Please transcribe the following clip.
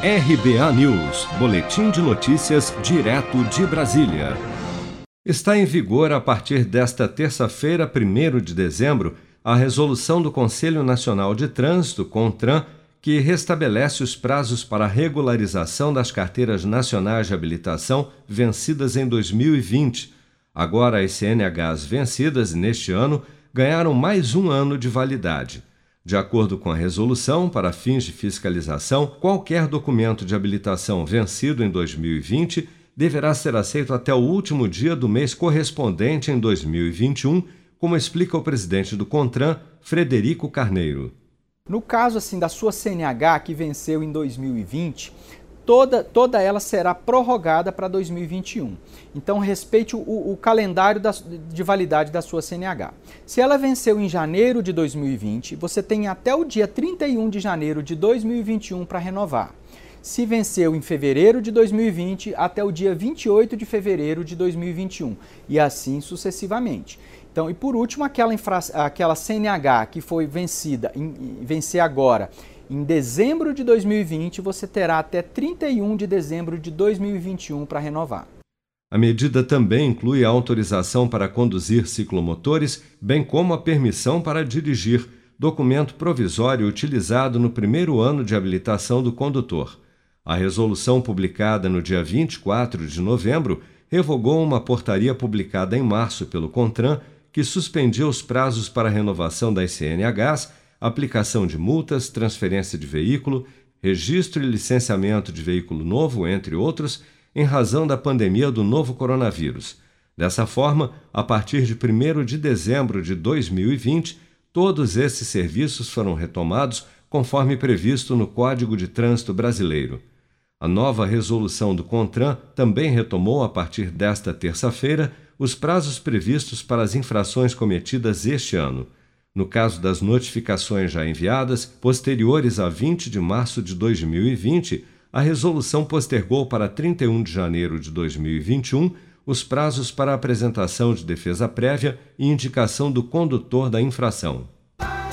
RBA News, Boletim de Notícias, direto de Brasília. Está em vigor a partir desta terça-feira, 1 de dezembro, a resolução do Conselho Nacional de Trânsito, CONTRAN, que restabelece os prazos para regularização das carteiras nacionais de habilitação vencidas em 2020. Agora, as CNHs vencidas neste ano ganharam mais um ano de validade. De acordo com a resolução, para fins de fiscalização, qualquer documento de habilitação vencido em 2020 deverá ser aceito até o último dia do mês correspondente em 2021, como explica o presidente do CONTRAN, Frederico Carneiro. No caso assim da sua CNH que venceu em 2020, toda, toda ela será prorrogada para 2021. Então, respeite o, o calendário da, de validade da sua CNH. Se ela venceu em janeiro de 2020, você tem até o dia 31 de janeiro de 2021 para renovar. Se venceu em fevereiro de 2020, até o dia 28 de fevereiro de 2021, e assim sucessivamente. Então, e por último, aquela, infra, aquela CNH que foi vencida, em, vencer agora em dezembro de 2020, você terá até 31 de dezembro de 2021 para renovar. A medida também inclui a autorização para conduzir ciclomotores, bem como a permissão para dirigir, documento provisório utilizado no primeiro ano de habilitação do condutor. A resolução publicada no dia 24 de novembro revogou uma portaria publicada em março pelo CONTRAN que suspendia os prazos para renovação das CNHs aplicação de multas, transferência de veículo, registro e licenciamento de veículo novo, entre outros, em razão da pandemia do novo coronavírus. Dessa forma, a partir de 1 de dezembro de 2020, todos esses serviços foram retomados conforme previsto no Código de Trânsito Brasileiro. A nova resolução do CONTRAN também retomou, a partir desta terça-feira, os prazos previstos para as infrações cometidas este ano. No caso das notificações já enviadas, posteriores a 20 de março de 2020, a resolução postergou para 31 de janeiro de 2021 os prazos para apresentação de defesa prévia e indicação do condutor da infração.